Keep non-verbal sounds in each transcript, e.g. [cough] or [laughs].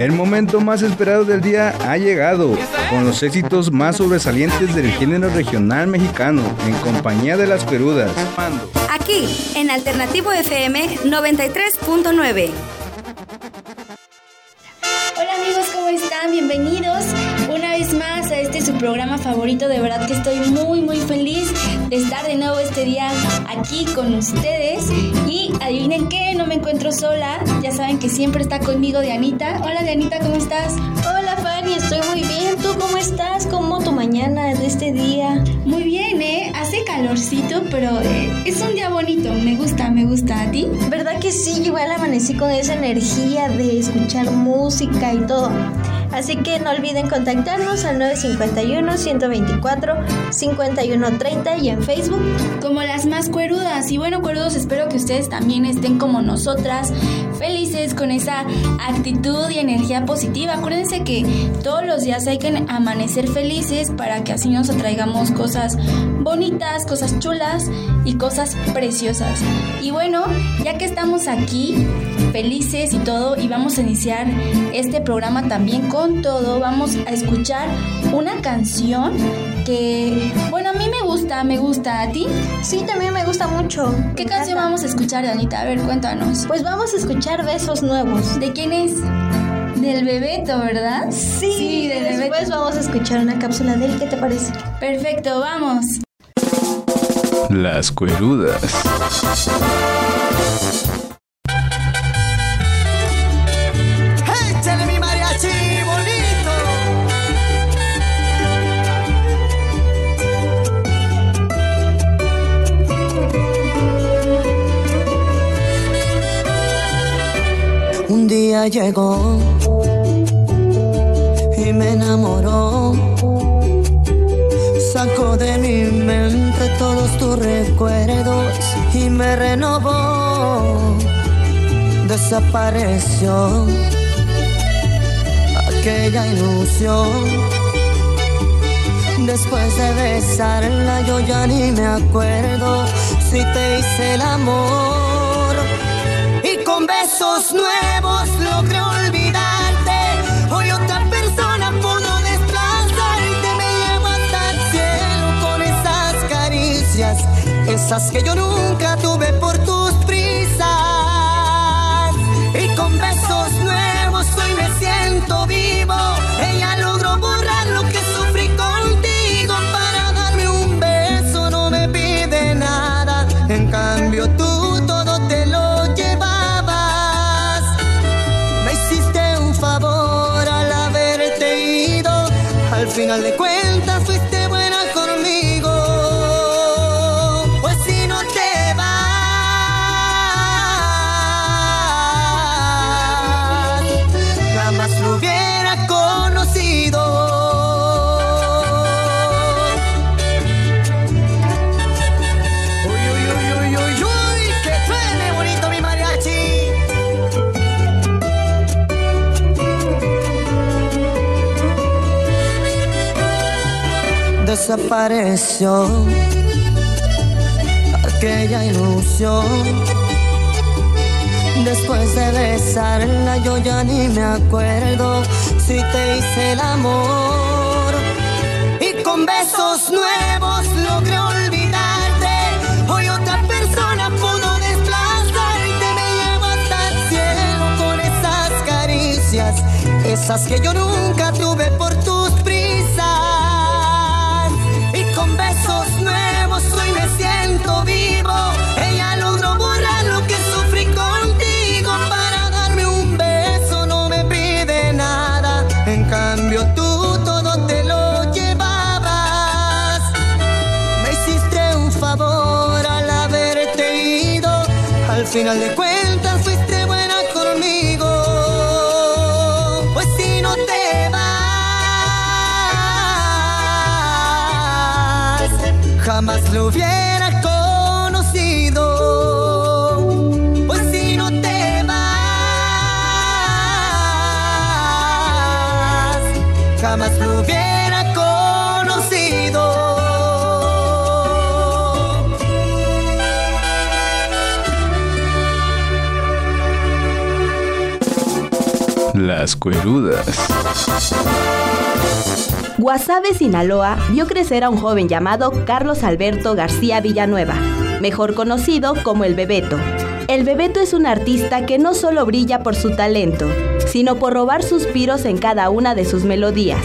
El momento más esperado del día ha llegado, con los éxitos más sobresalientes del género regional mexicano, en compañía de las perudas. Aquí, en Alternativo FM 93.9. Hola amigos, ¿cómo están? Bienvenidos una vez más a este su programa favorito. De verdad que estoy muy muy feliz de estar de nuevo este día aquí con ustedes. Y adivinen qué, no me encuentro sola. Ya saben que siempre está conmigo Dianita. Hola Dianita, ¿cómo estás? Hola Fanny, estoy muy bien. ¿Tú cómo estás? ¿Cómo tu mañana de este día? Muy bien, ¿eh? Hace calorcito, pero eh, es un día bonito. Me gusta, me gusta. ¿A ti? ¿Verdad que sí? Igual amanecí con esa energía de escuchar música y todo. Así que no olviden contactarnos al 951-124-5130 y en Facebook. Como las más cuerudas. Y bueno, cuerudos, espero que ustedes también estén como nosotras, felices con esa actitud y energía positiva. Acuérdense que todos los días hay que amanecer felices para que así nos atraigamos cosas bonitas, cosas chulas y cosas preciosas. Y bueno, ya que estamos aquí, felices y todo, y vamos a iniciar este programa también con todo, vamos a escuchar una canción que, bueno, a mí me gusta, me gusta. ¿A ti? Sí, también me gusta mucho. ¿Qué canción vamos a escuchar, Danita? A ver, cuéntanos. Pues vamos a escuchar Besos Nuevos. ¿De quién es? Del Bebeto, ¿verdad? Sí, sí del después vamos a escuchar una cápsula de él. ¿Qué te parece? Perfecto, vamos. Las cuerudas. día llegó Sacó de mi mente todos tus recuerdos y me renovó. Desapareció aquella ilusión. Después de besarla yo ya ni me acuerdo si te hice el amor. Esas que yo nunca tuve por tus prisas. Y con besos nuevos hoy me siento vivo. Ella logró borrar lo que sufrí contigo. Para darme un beso no me pide nada. En cambio tú todo te lo llevabas. Me hiciste un favor al haberte ido. Al final de cuentas Desapareció aquella ilusión. Después de besarla yo ya ni me acuerdo si te hice el amor. Y con besos nuevos logré olvidarte. Hoy otra persona pudo desplazarte. Me llevo hasta el cielo con esas caricias. Esas que yo nunca tuve por final de cuentas fuiste buena conmigo. Pues si no te vas, jamás lo hubiera conocido. Pues si no te vas, jamás lo hubiera Las cuerudas. Guasave, Sinaloa, vio crecer a un joven llamado Carlos Alberto García Villanueva, mejor conocido como el Bebeto. El Bebeto es un artista que no solo brilla por su talento, sino por robar suspiros en cada una de sus melodías.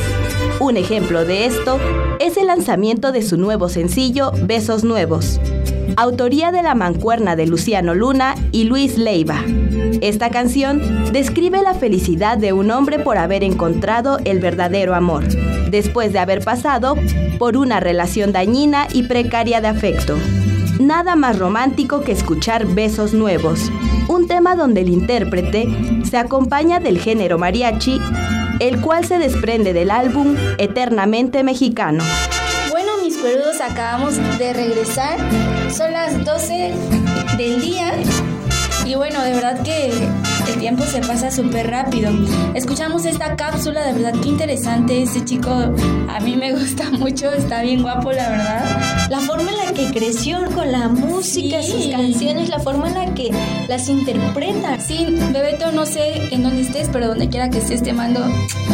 Un ejemplo de esto es el lanzamiento de su nuevo sencillo Besos Nuevos, autoría de la mancuerna de Luciano Luna y Luis Leiva. Esta canción describe la felicidad de un hombre por haber encontrado el verdadero amor, después de haber pasado por una relación dañina y precaria de afecto. Nada más romántico que escuchar Besos Nuevos, un tema donde el intérprete se acompaña del género mariachi, el cual se desprende del álbum Eternamente Mexicano. Cuerudos, acabamos de regresar. Son las 12 del día. Y bueno, de verdad que tiempo se pasa súper rápido. Escuchamos esta cápsula, de verdad que interesante. Ese chico a mí me [laughs] gusta mucho, está bien guapo, la verdad. La forma en la que creció con la música, sus canciones, la forma en la que las interpreta. Sí, Bebeto, no sé en dónde estés, pero donde quiera que estés te mando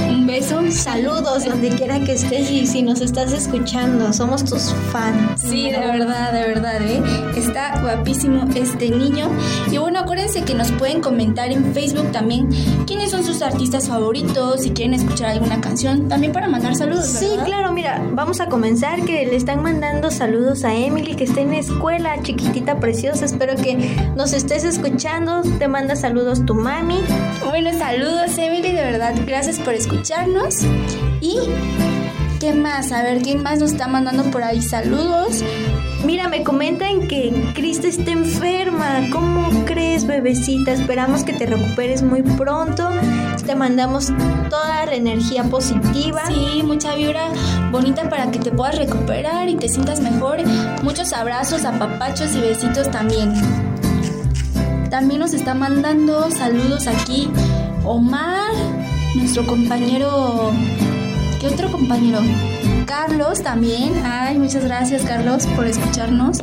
un beso. Saludos donde quiera que estés y si nos estás escuchando, somos tus fans. Sí, de verdad, de verdad, ¿eh? Está guapísimo este niño. Y bueno, acuérdense que nos pueden comentar en Facebook también quiénes son sus artistas favoritos, si quieren escuchar alguna canción, también para mandar saludos. Sí, claro, mira, vamos a comenzar que le están mandando saludos a Emily que está en la escuela, chiquitita preciosa, espero que nos estés escuchando, te manda saludos tu mami. Bueno, saludos Emily, de verdad, gracias por escucharnos. Y ¿Qué más? A ver, ¿quién más nos está mandando por ahí saludos? Mira, me comentan que Krista está enferma. ¿Cómo crees, bebecita? Esperamos que te recuperes muy pronto. Te mandamos toda la energía positiva. Sí, mucha vibra bonita para que te puedas recuperar y te sientas mejor. Muchos abrazos, apapachos y besitos también. También nos está mandando saludos aquí Omar, nuestro compañero ¿Qué otro compañero? Carlos también. Ay, muchas gracias Carlos por escucharnos.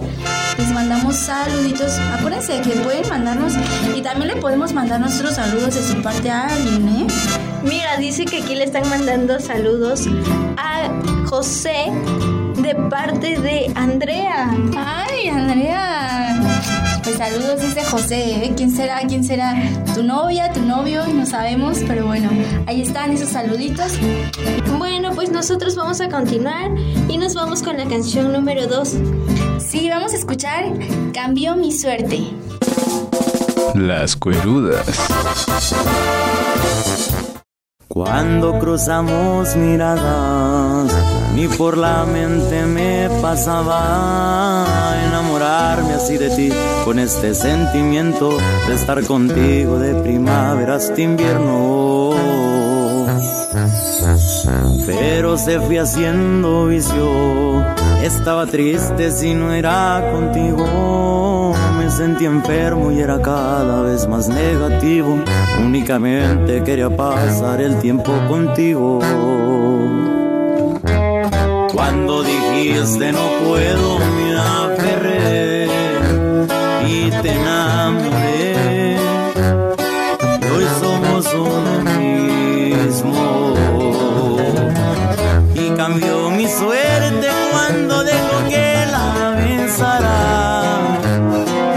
Les mandamos saluditos. Acuérdense que pueden mandarnos y también le podemos mandar nuestros saludos de su parte a alguien, ¿eh? Mira, dice que aquí le están mandando saludos a José de parte de Andrea. Pues saludos, dice José. ¿eh? ¿Quién será? ¿Quién será? ¿Tu novia? ¿Tu novio? No sabemos, pero bueno, ahí están esos saluditos. Bueno, pues nosotros vamos a continuar y nos vamos con la canción número 2. Sí, vamos a escuchar Cambió mi suerte. Las cuerudas. Cuando cruzamos miradas, ni por la mente me pasaba enamorarme así de ti, con este sentimiento de estar contigo de primavera hasta invierno. Pero se fui haciendo vicio, estaba triste si no era contigo. Me sentí enfermo y era cada vez más negativo. Únicamente quería pasar el tiempo contigo. Cuando dijiste no puedo, me aferré y te enamoré. Hoy somos uno mismo y cambió mi suerte cuando dejó que la besara.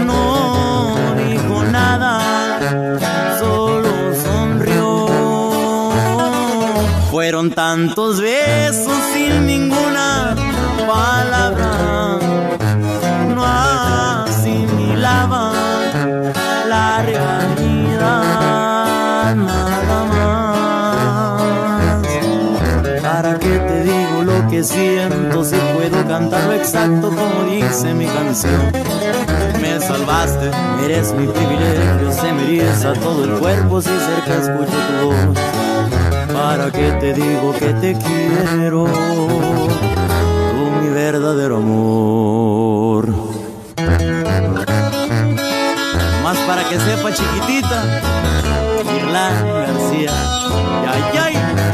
No dijo nada, solo sonrió. Fueron tantos besos siento si puedo cantarlo exacto como dice mi canción? Me salvaste, eres mi privilegio, se me eriza todo el cuerpo si cerca escucho tu voz. ¿Para qué te digo que te quiero? Tú mi verdadero amor. Más para que sepa chiquitita, Irlanda García. Ay, ay.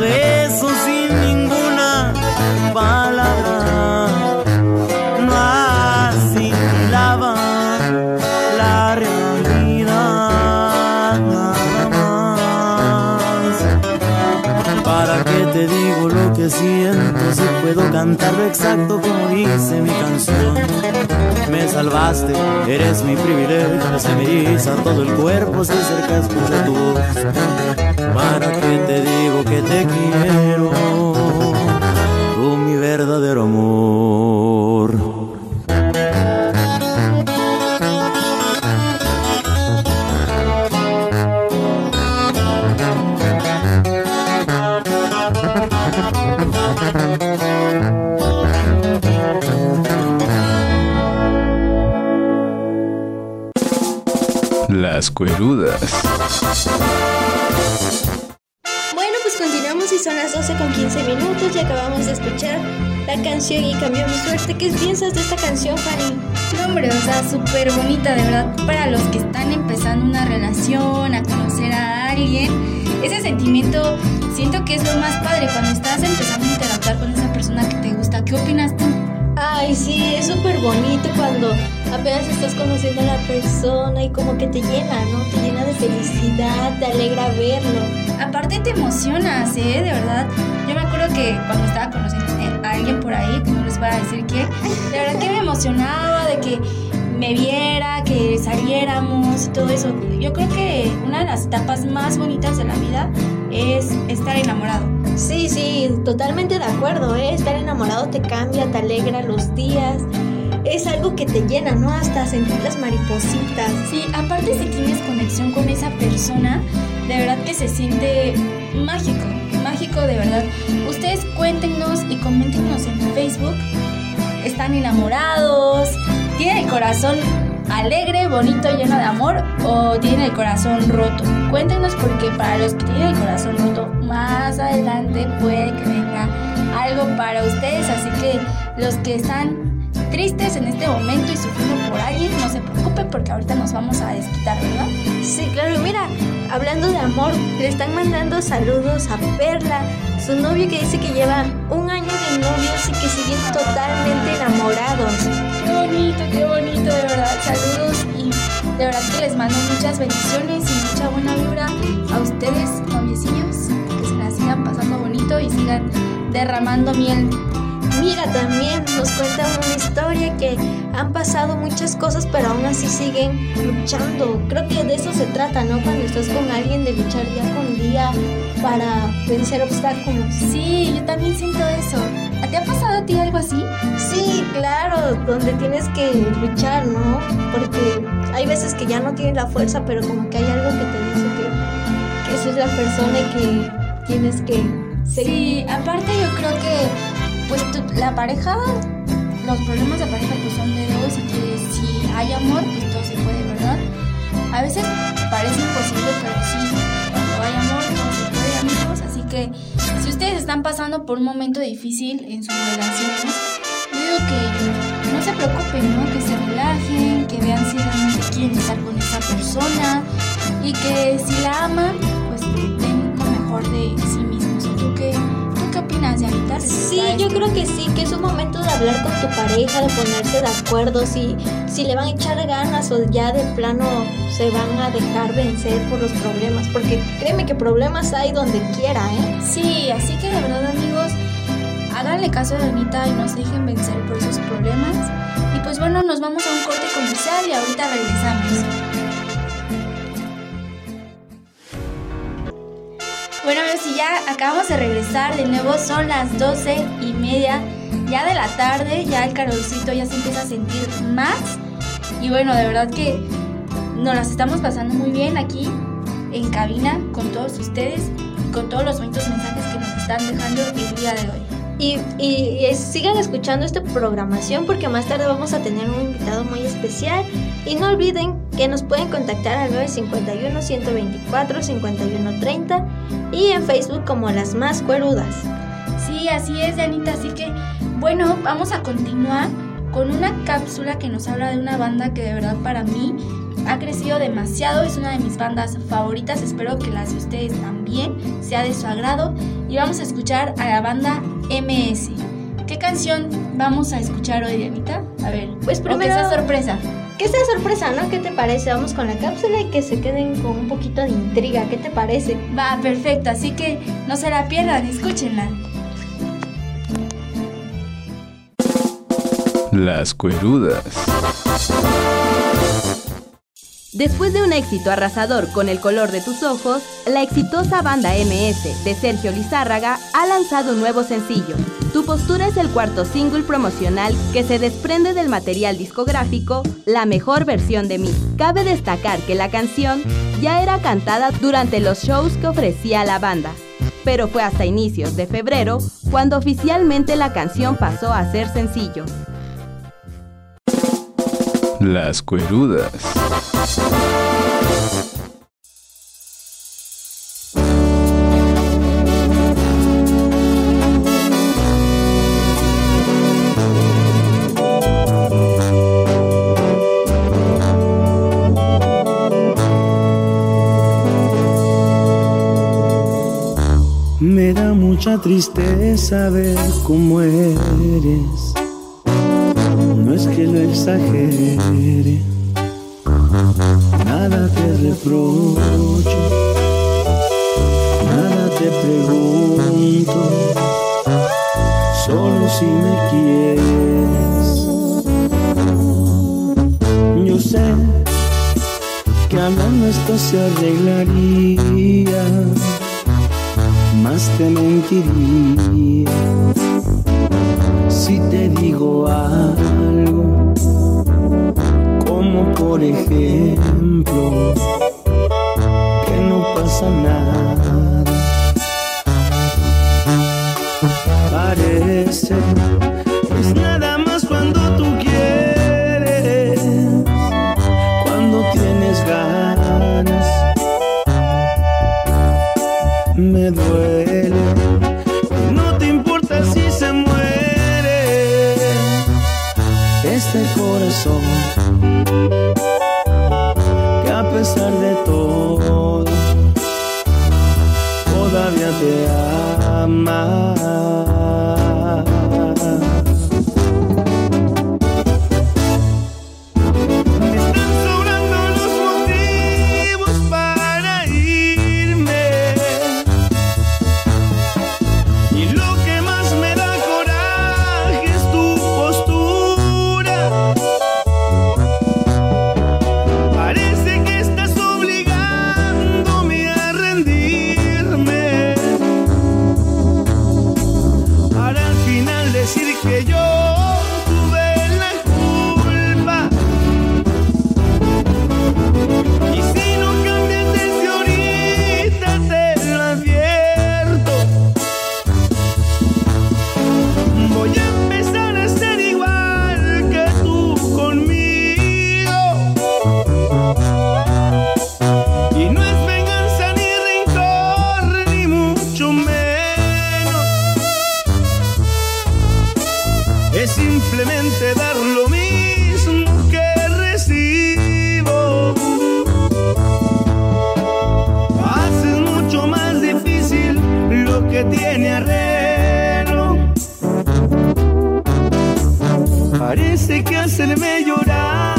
beso sin ninguna palabra. No asimilaba la realidad ¿Para qué te digo lo que siento si puedo cantarlo exacto como dice mi canción? me salvaste, eres mi privilegio, se me eriza todo el cuerpo si acercas escucha tu voz. Para que te diga digo que te quiero? Tú mi verdadero amor. Las cuerudas. Y son las 12 con 15 minutos y acabamos de escuchar la canción y cambió mi suerte. ¿Qué piensas de esta canción, Fanny? No, hombre, o sea, súper bonita, de verdad, para los que están empezando una relación, a conocer a alguien. Ese sentimiento, siento que es lo más padre cuando estás empezando a interactuar con esa persona que te gusta. ¿Qué opinas tú? Ay, sí, es súper bonito cuando apenas estás conociendo a la persona y como que te llena, ¿no? Te llena de felicidad, te alegra verlo. Aparte te emocionas, ¿eh? De verdad. Yo me acuerdo que cuando estaba conociendo a alguien por ahí, no les voy a decir quién, de verdad que me emocionaba de que me viera, que saliéramos y todo eso. Yo creo que una de las etapas más bonitas de la vida es estar enamorado. Sí, sí, totalmente de acuerdo, ¿eh? Estar enamorado te cambia, te alegra los días. Es algo que te llena, ¿no? Hasta sentir las maripositas. Sí, aparte si tienes conexión con esa persona, de verdad que se siente mágico, mágico de verdad. Ustedes cuéntenos y coméntenos en Facebook. ¿Están enamorados? ¿Tienen el corazón alegre, bonito, lleno de amor o tienen el corazón roto? Cuéntenos porque para los que tienen el corazón roto, más adelante puede que venga algo para ustedes. Así que los que están tristes en este momento y sufriendo por alguien, no se preocupen porque ahorita nos vamos a desquitar, ¿verdad? Sí, claro, y mira, hablando de amor, le están mandando saludos a Perla, su novio que dice que lleva un año de novios y que siguen totalmente enamorados. Qué bonito, qué bonito, de verdad. Saludos y de verdad que les mando muchas bendiciones y mucha buena vibra a ustedes, noviecillos, que se la sigan pasando bonito y sigan derramando miel Mira, también nos cuentan una historia que han pasado muchas cosas, pero aún así siguen luchando. Creo que de eso se trata, ¿no? Cuando estás con alguien, de luchar día con día para vencer obstáculos. Sí, yo también siento eso. ¿Te ha pasado a ti algo así? Sí, claro, donde tienes que luchar, ¿no? Porque hay veces que ya no tienes la fuerza, pero como que hay algo que te dice que, que eso es la persona y que tienes que seguir. Sí, aparte yo creo que pues la pareja, los problemas de pareja pues son de dos y que si hay amor, pues todo se puede, ¿verdad? A veces parece imposible, pero sí, cuando hay amor, todo se puede, amigos. Así que si ustedes están pasando por un momento difícil en sus relaciones, yo digo que no se preocupen, ¿no? Que se relajen, que vean si realmente quieren estar con esa persona y que si la aman, pues den lo mejor de sí mismos. ¿Tú qué? Yanita? Sí, yo creo que sí, que es un momento de hablar con tu pareja, de ponerse de acuerdo, si, si le van a echar ganas o ya de plano se van a dejar vencer por los problemas, porque créeme que problemas hay donde quiera, ¿eh? Sí, así que de verdad, amigos, háganle caso a Yanita y no se dejen vencer por esos problemas. Y pues bueno, nos vamos a un corte comercial y ahorita regresamos. Bueno, si ya acabamos de regresar, de nuevo son las 12 y media ya de la tarde, ya el calorcito ya se empieza a sentir más. Y bueno, de verdad que nos las estamos pasando muy bien aquí en cabina con todos ustedes y con todos los bonitos mensajes que nos están dejando el día de hoy. Y, sigan escuchando esta programación porque más tarde vamos a tener un invitado muy especial. Y no olviden que nos pueden contactar al 951-124-5130 y en Facebook como Las Más Cuerudas. Sí, así es, Janita. Así que, bueno, vamos a continuar con una cápsula que nos habla de una banda que de verdad para mí ha crecido demasiado, es una de mis bandas favoritas, espero que las de ustedes también sea de su agrado y vamos a escuchar a la banda MS. ¿Qué canción vamos a escuchar hoy, Dianita? A ver, pues primero... Sorpresa que sea sorpresa, ¿no? ¿Qué te parece? Vamos con la cápsula y que se queden con un poquito de intriga. ¿Qué te parece? Va, perfecto. Así que no se la pierdan, escúchenla. Las cuerudas. Después de un éxito arrasador con El color de tus ojos, la exitosa banda MS de Sergio Lizárraga ha lanzado un nuevo sencillo. Tu postura es el cuarto single promocional que se desprende del material discográfico La mejor versión de mí. Cabe destacar que la canción ya era cantada durante los shows que ofrecía la banda, pero fue hasta inicios de febrero cuando oficialmente la canción pasó a ser sencillo. Las cuerudas. Me da mucha tristeza ver cómo eres. No es que lo exagere, reprocho, nada te pregunto, solo si me quieres. Yo sé que hablando esto se arreglaría más te mentiría si te digo algo, como por ejemplo simplemente dar lo mismo que recibo. Haces mucho más difícil lo que tiene arreglo. Parece que hacerme llorar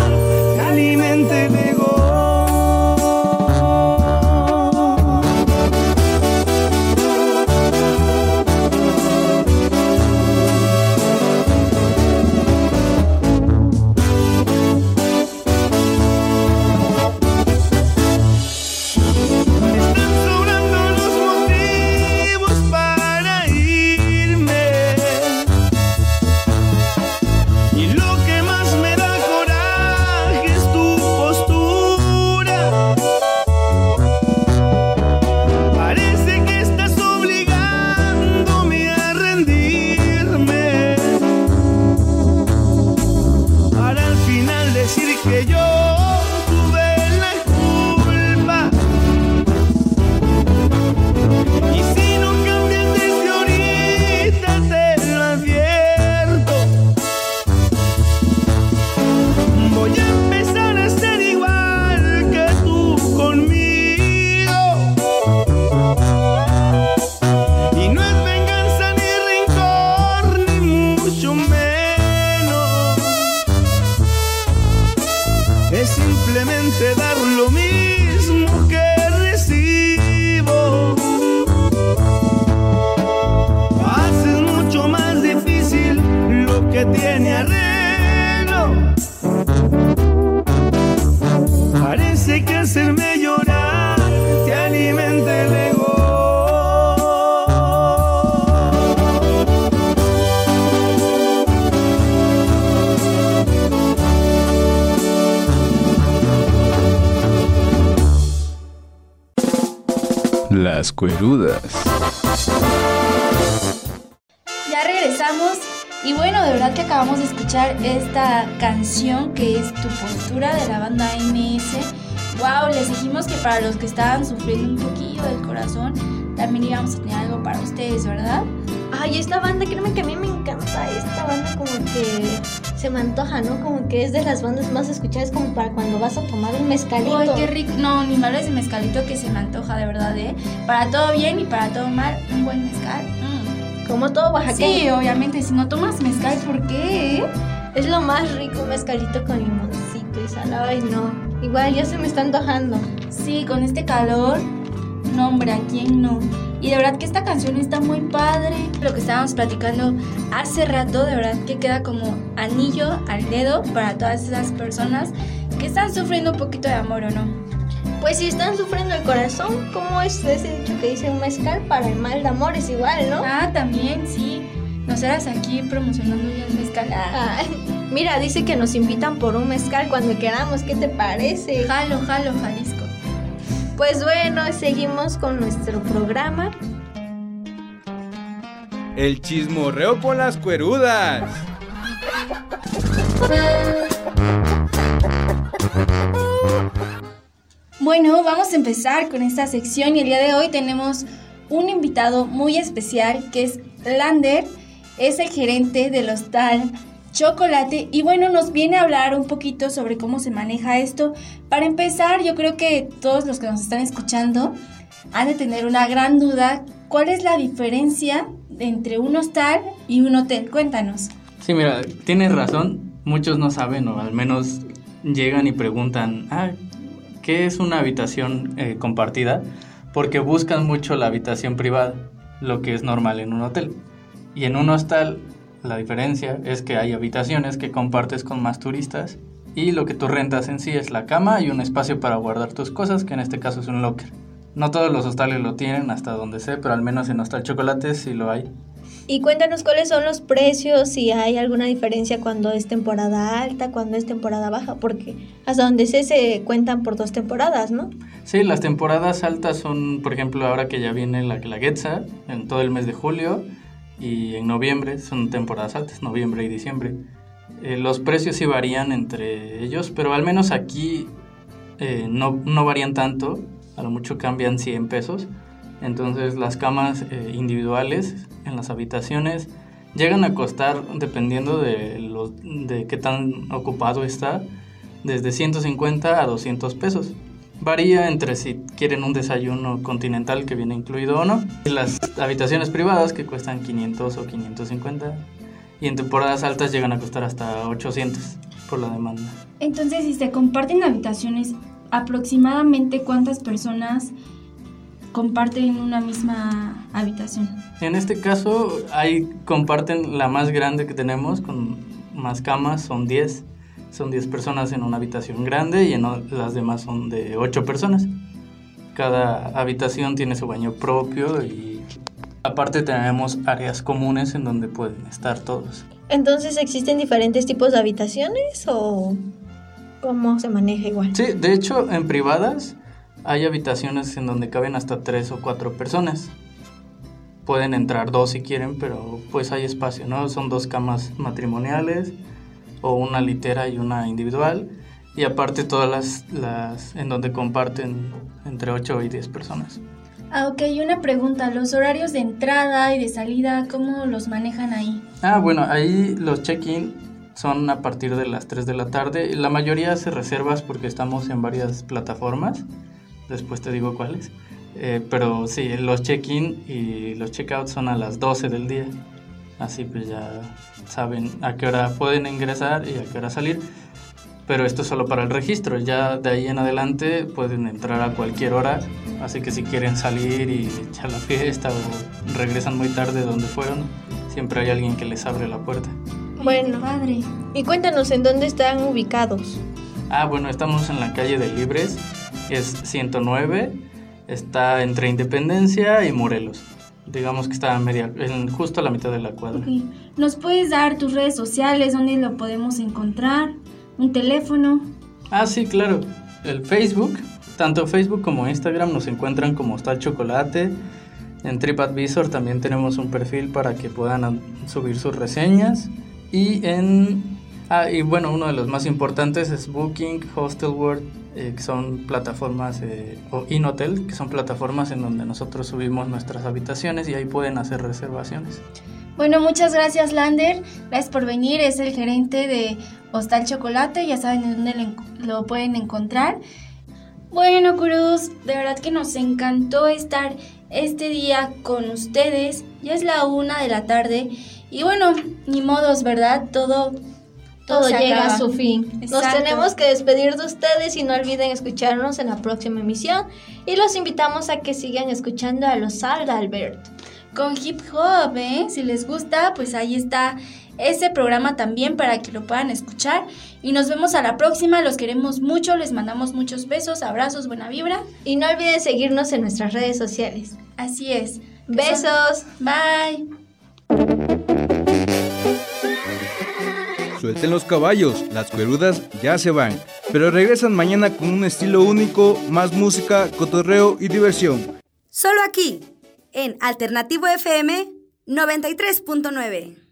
Las cuerudas. Ya regresamos y bueno, de verdad que acabamos de escuchar esta canción que es Tu postura de la banda MS. Wow, les dijimos que para los que estaban sufriendo un poquillo del corazón, también íbamos a tener algo para ustedes, ¿verdad? Ay, esta banda, créeme que a mí me encanta. Esta banda como que se me antoja, ¿no? Como que es de las bandas más escuchadas como para cuando vas a tomar un mezcalito. Ay, qué rico. No, ni me hables de mezcalito que se me antoja, de verdad, ¿eh? Para todo bien y para todo mal, un buen mezcal. Mm. Como todo oaxaqueño. Sí, obviamente, si no tomas mezcal, ¿por qué? Es lo más rico, un mezcalito con limoncito y sal. Ay, no. Igual ya se me está antojando. Sí, con este calor, no, hombre, ¿a quién no? Y de verdad que esta canción está muy padre. Lo que estábamos platicando hace rato, de verdad que queda como anillo al dedo para todas esas personas que están sufriendo un poquito de amor o no. Pues si están sufriendo el corazón, ¿cómo es ese dicho que dice un mezcal para el mal de amor? Es igual, ¿no? Ah, también, sí. Nos eras aquí promocionando ya el mezcal. Ah. Mira, dice que nos invitan por un mezcal cuando queramos. ¿Qué te parece? Jalo, jalo, Jalisco. Pues bueno, seguimos con nuestro programa. El chismorreo con las cuerudas. Bueno, vamos a empezar con esta sección y el día de hoy tenemos un invitado muy especial que es Lander, es el gerente del hostal Chocolate y bueno, nos viene a hablar un poquito sobre cómo se maneja esto. Para empezar, yo creo que todos los que nos están escuchando han de tener una gran duda, ¿cuál es la diferencia entre un hostal y un hotel? Cuéntanos. Sí, mira, tienes razón, muchos no saben o al menos llegan y preguntan, ah, ¿qué es una habitación eh, compartida? Porque buscan mucho la habitación privada, lo que es normal en un hotel. Y en un hostal la diferencia es que hay habitaciones que compartes con más turistas y lo que tú rentas en sí es la cama y un espacio para guardar tus cosas, que en este caso es un locker. No todos los hostales lo tienen, hasta donde sé, pero al menos en Hostal Chocolates sí lo hay. Y cuéntanos cuáles son los precios, si hay alguna diferencia cuando es temporada alta, cuando es temporada baja, porque hasta donde sé se cuentan por dos temporadas, ¿no? Sí, las temporadas altas son, por ejemplo, ahora que ya viene la Guelaguetza, en todo el mes de julio, y en noviembre son temporadas altas, noviembre y diciembre. Eh, los precios sí varían entre ellos, pero al menos aquí eh, no, no, varían tanto, a lo mucho cambian 100 pesos. Entonces las camas eh, individuales en las habitaciones llegan a costar, dependiendo de, los, de qué tan ocupado está, desde 150 a 200 pesos. Varía entre si quieren un desayuno continental que viene incluido o no. Y las habitaciones privadas que cuestan 500 o 550. Y en temporadas altas llegan a costar hasta 800 por la demanda. Entonces, si se comparten habitaciones, aproximadamente cuántas personas comparten una misma habitación. En este caso, hay comparten la más grande que tenemos con más camas, son 10 son 10 personas en una habitación grande y en las demás son de 8 personas. Cada habitación tiene su baño propio y aparte tenemos áreas comunes en donde pueden estar todos. Entonces, ¿existen diferentes tipos de habitaciones o cómo se maneja igual? Sí, de hecho, en privadas hay habitaciones en donde caben hasta 3 o 4 personas. Pueden entrar dos si quieren, pero pues hay espacio, ¿no? Son dos camas matrimoniales o una litera y una individual. Y aparte todas las, las en donde comparten entre 8 y 10 personas. Ah, ok, y una pregunta, ¿los horarios de entrada y de salida, cómo los manejan ahí? Ah, bueno, ahí los check-in son a partir de las 3 de la tarde. La mayoría hace reservas porque estamos en varias plataformas. Después te digo cuáles. Eh, pero sí, los check-in y los check-out son a las 12 del día. Así pues ya saben a qué hora pueden ingresar y a qué hora salir. Pero esto es solo para el registro, ya de ahí en adelante pueden entrar a cualquier hora, así que si quieren salir y echar la fiesta o regresan muy tarde donde fueron, siempre hay alguien que les abre la puerta. Bueno, padre. Y cuéntanos en dónde están ubicados. Ah, bueno, estamos en la calle de Libres, es 109, está entre Independencia y Morelos digamos que está media, en, justo a la mitad de la cuadra. ¿Nos puedes dar tus redes sociales, dónde lo podemos encontrar? ¿Un teléfono? Ah, sí, claro. El Facebook tanto Facebook como Instagram nos encuentran como Hostal Chocolate. En TripAdvisor también tenemos un perfil para que puedan subir sus reseñas. Y en. Ah, y bueno, uno de los más importantes es Booking, Hostelworld, eh, que son plataformas, eh, o InHotel, que son plataformas en donde nosotros subimos nuestras habitaciones y ahí pueden hacer reservaciones. Bueno, muchas gracias Lander, gracias por venir, es el gerente de Hostal Chocolate, ya saben en dónde lo pueden encontrar. Bueno, Cruz, de verdad que nos encantó estar este día con ustedes, ya es la una de la tarde y bueno, ni modos, ¿verdad? Todo todo llega a su fin. Nos tenemos que despedir de ustedes y no olviden escucharnos en la próxima emisión. Y los invitamos a que sigan escuchando a los Salda Albert con hip hop, ¿eh? Si les gusta, pues ahí está ese programa también para que lo puedan escuchar. Y nos vemos a la próxima, los queremos mucho, les mandamos muchos besos, abrazos, buena vibra. Y no olviden seguirnos en nuestras redes sociales. Así es. Besos. Bye. Suelten los caballos, las cuerudas ya se van, pero regresan mañana con un estilo único, más música, cotorreo y diversión. Solo aquí, en Alternativo FM 93.9.